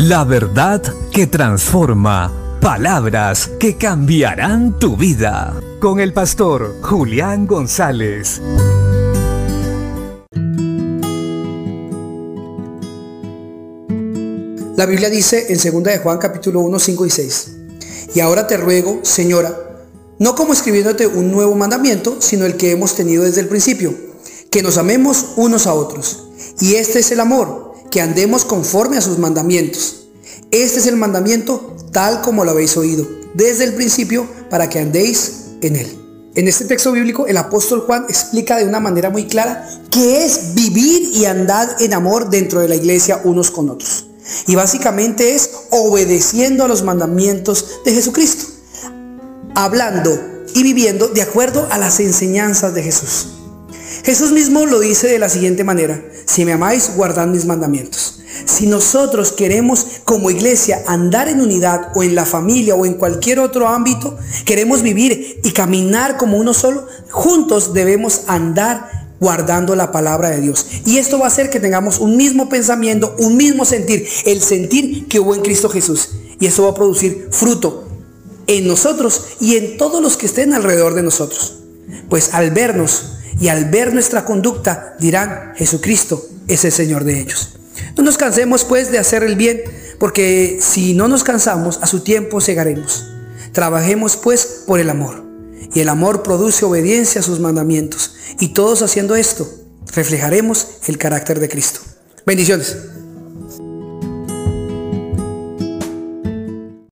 La verdad que transforma. Palabras que cambiarán tu vida. Con el pastor Julián González. La Biblia dice en 2 de Juan capítulo 1, 5 y 6. Y ahora te ruego, Señora, no como escribiéndote un nuevo mandamiento, sino el que hemos tenido desde el principio, que nos amemos unos a otros. Y este es el amor, que andemos conforme a sus mandamientos. Este es el mandamiento tal como lo habéis oído desde el principio para que andéis en él. En este texto bíblico el apóstol Juan explica de una manera muy clara qué es vivir y andar en amor dentro de la iglesia unos con otros. Y básicamente es obedeciendo a los mandamientos de Jesucristo, hablando y viviendo de acuerdo a las enseñanzas de Jesús. Jesús mismo lo dice de la siguiente manera, si me amáis, guardad mis mandamientos. Si nosotros queremos como iglesia andar en unidad o en la familia o en cualquier otro ámbito, queremos vivir y caminar como uno solo, juntos debemos andar guardando la palabra de Dios. Y esto va a hacer que tengamos un mismo pensamiento, un mismo sentir, el sentir que hubo en Cristo Jesús. Y eso va a producir fruto en nosotros y en todos los que estén alrededor de nosotros. Pues al vernos y al ver nuestra conducta dirán, Jesucristo es el Señor de ellos. No nos cansemos pues de hacer el bien, porque si no nos cansamos, a su tiempo cegaremos. Trabajemos pues por el amor. Y el amor produce obediencia a sus mandamientos. Y todos haciendo esto, reflejaremos el carácter de Cristo. Bendiciones.